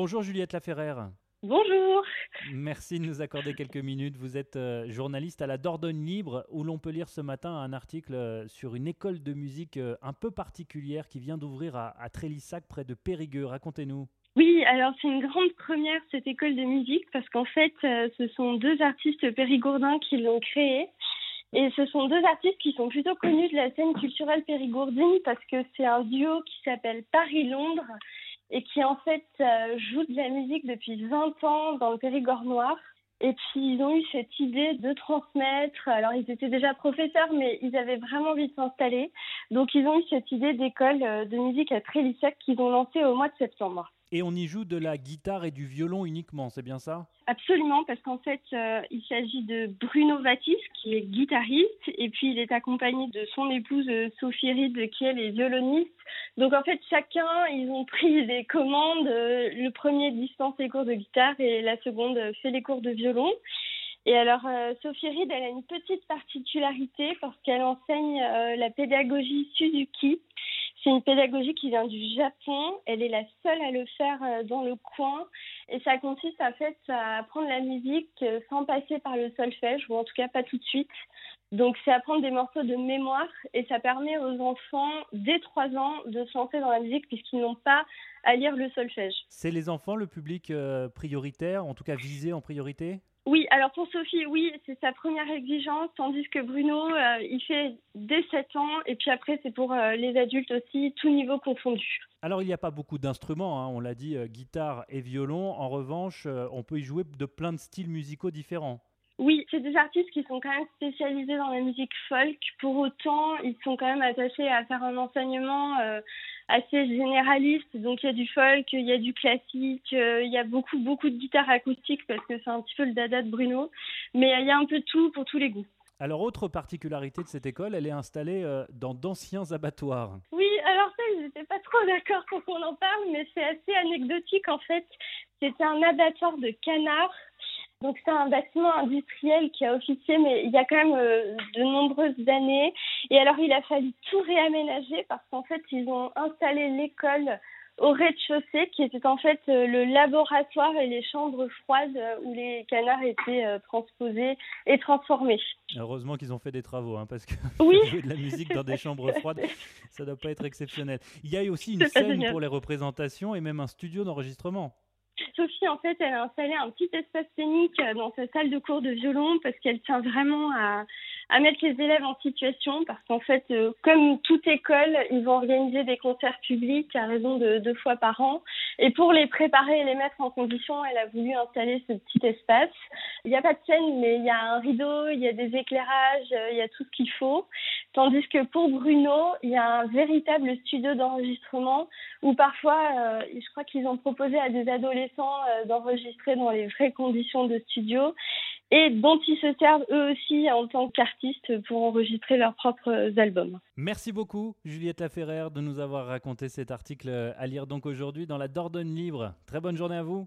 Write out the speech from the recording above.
Bonjour Juliette Laferrère. Bonjour. Merci de nous accorder quelques minutes. Vous êtes euh, journaliste à la Dordogne Libre où l'on peut lire ce matin un article euh, sur une école de musique euh, un peu particulière qui vient d'ouvrir à, à Trélissac près de Périgueux. Racontez-nous. Oui, alors c'est une grande première cette école de musique parce qu'en fait ce sont deux artistes périgourdins qui l'ont créée. Et ce sont deux artistes qui sont plutôt connus de la scène culturelle périgourdine parce que c'est un duo qui s'appelle Paris-Londres et qui en fait euh, joue de la musique depuis 20 ans dans le Périgord noir. Et puis ils ont eu cette idée de transmettre. Alors ils étaient déjà professeurs, mais ils avaient vraiment envie de s'installer. Donc ils ont eu cette idée d'école euh, de musique à Trélissac qu'ils ont lancée au mois de septembre. Et on y joue de la guitare et du violon uniquement, c'est bien ça? Absolument, parce qu'en fait, euh, il s'agit de Bruno Vatis, qui est guitariste, et puis il est accompagné de son épouse euh, Sophie Ride, qui elle est violoniste. Donc en fait, chacun, ils ont pris les commandes. Euh, le premier dispense les cours de guitare et la seconde fait les cours de violon. Et alors, Sophie Reed, elle a une petite particularité parce qu'elle enseigne la pédagogie Suzuki. C'est une pédagogie qui vient du Japon. Elle est la seule à le faire euh, dans le coin. Et ça consiste en fait à apprendre la musique euh, sans passer par le solfège, ou en tout cas pas tout de suite. Donc c'est apprendre des morceaux de mémoire et ça permet aux enfants dès 3 ans de se lancer dans la musique puisqu'ils n'ont pas à lire le solfège. C'est les enfants le public euh, prioritaire, en tout cas visé en priorité? Oui, alors pour Sophie, oui, c'est sa première exigence, tandis que Bruno, euh, il fait dès 7 ans, et puis après, c'est pour euh, les adultes aussi, tout niveau confondu. Alors, il n'y a pas beaucoup d'instruments, hein, on l'a dit, euh, guitare et violon. En revanche, on peut y jouer de plein de styles musicaux différents. Oui, c'est des artistes qui sont quand même spécialisés dans la musique folk. Pour autant, ils sont quand même attachés à faire un enseignement assez généraliste. Donc il y a du folk, il y a du classique, euh, il y a beaucoup beaucoup de guitare acoustique parce que c'est un petit peu le dada de Bruno. Mais il y a un peu de tout pour tous les goûts. Alors autre particularité de cette école, elle est installée euh, dans d'anciens abattoirs. Oui, alors ça, je n'étais pas trop d'accord pour qu'on en parle, mais c'est assez anecdotique en fait. C'était un abattoir de canards donc c'est un bâtiment industriel qui a officié, mais il y a quand même euh, de nombreuses années. Et alors il a fallu tout réaménager parce qu'en fait ils ont installé l'école au rez-de-chaussée qui était en fait euh, le laboratoire et les chambres froides euh, où les canards étaient transposés et transformés. Heureusement qu'ils ont fait des travaux, hein, parce que oui. jouer de la musique dans des chambres froides, ça ne doit pas être exceptionnel. Il y a aussi une scène pour les représentations et même un studio d'enregistrement. Sophie, en fait, elle a installé un petit espace scénique euh, dans sa salle de cours de violon parce qu'elle tient vraiment à, mettre les élèves en situation parce qu'en fait, euh, comme toute école, ils vont organiser des concerts publics à raison de deux fois par an. Et pour les préparer et les mettre en condition, elle a voulu installer ce petit espace. Il n'y a pas de scène, mais il y a un rideau, il y a des éclairages, euh, il y a tout ce qu'il faut. Tandis que pour Bruno, il y a un véritable studio d'enregistrement où parfois, euh, je crois qu'ils ont proposé à des adolescents d'enregistrer dans les vraies conditions de studio et dont ils se servent eux aussi en tant qu'artistes pour enregistrer leurs propres albums. Merci beaucoup Juliette Laferrère de nous avoir raconté cet article à lire donc aujourd'hui dans la Dordogne Libre. Très bonne journée à vous.